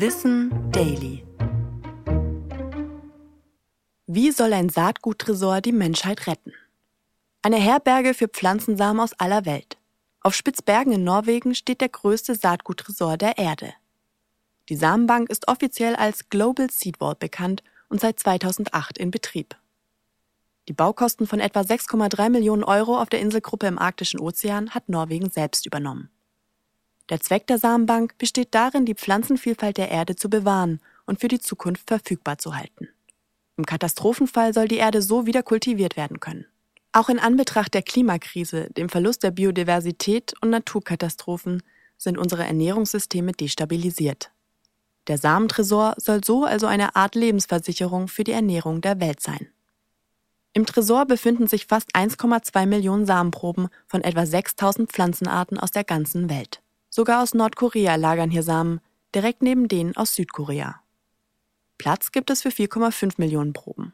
Wissen Daily. Wie soll ein Saatguttresor die Menschheit retten? Eine Herberge für Pflanzensamen aus aller Welt. Auf Spitzbergen in Norwegen steht der größte Saatguttresor der Erde. Die Samenbank ist offiziell als Global Seed Vault bekannt und seit 2008 in Betrieb. Die Baukosten von etwa 6,3 Millionen Euro auf der Inselgruppe im Arktischen Ozean hat Norwegen selbst übernommen. Der Zweck der Samenbank besteht darin, die Pflanzenvielfalt der Erde zu bewahren und für die Zukunft verfügbar zu halten. Im Katastrophenfall soll die Erde so wieder kultiviert werden können. Auch in Anbetracht der Klimakrise, dem Verlust der Biodiversität und Naturkatastrophen sind unsere Ernährungssysteme destabilisiert. Der Samentresor soll so also eine Art Lebensversicherung für die Ernährung der Welt sein. Im Tresor befinden sich fast 1,2 Millionen Samenproben von etwa 6000 Pflanzenarten aus der ganzen Welt. Sogar aus Nordkorea lagern hier Samen, direkt neben denen aus Südkorea. Platz gibt es für 4,5 Millionen Proben.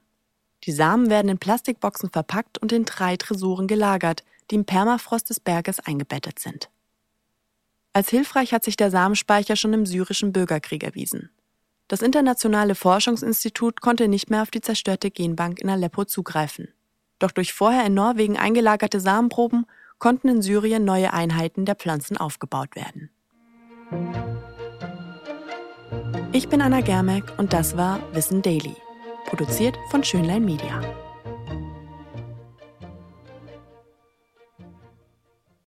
Die Samen werden in Plastikboxen verpackt und in drei Tresoren gelagert, die im Permafrost des Berges eingebettet sind. Als hilfreich hat sich der Samenspeicher schon im syrischen Bürgerkrieg erwiesen. Das internationale Forschungsinstitut konnte nicht mehr auf die zerstörte Genbank in Aleppo zugreifen. Doch durch vorher in Norwegen eingelagerte Samenproben konnten in Syrien neue Einheiten der Pflanzen aufgebaut werden. Ich bin Anna Germeck und das war Wissen Daily, produziert von Schönlein Media.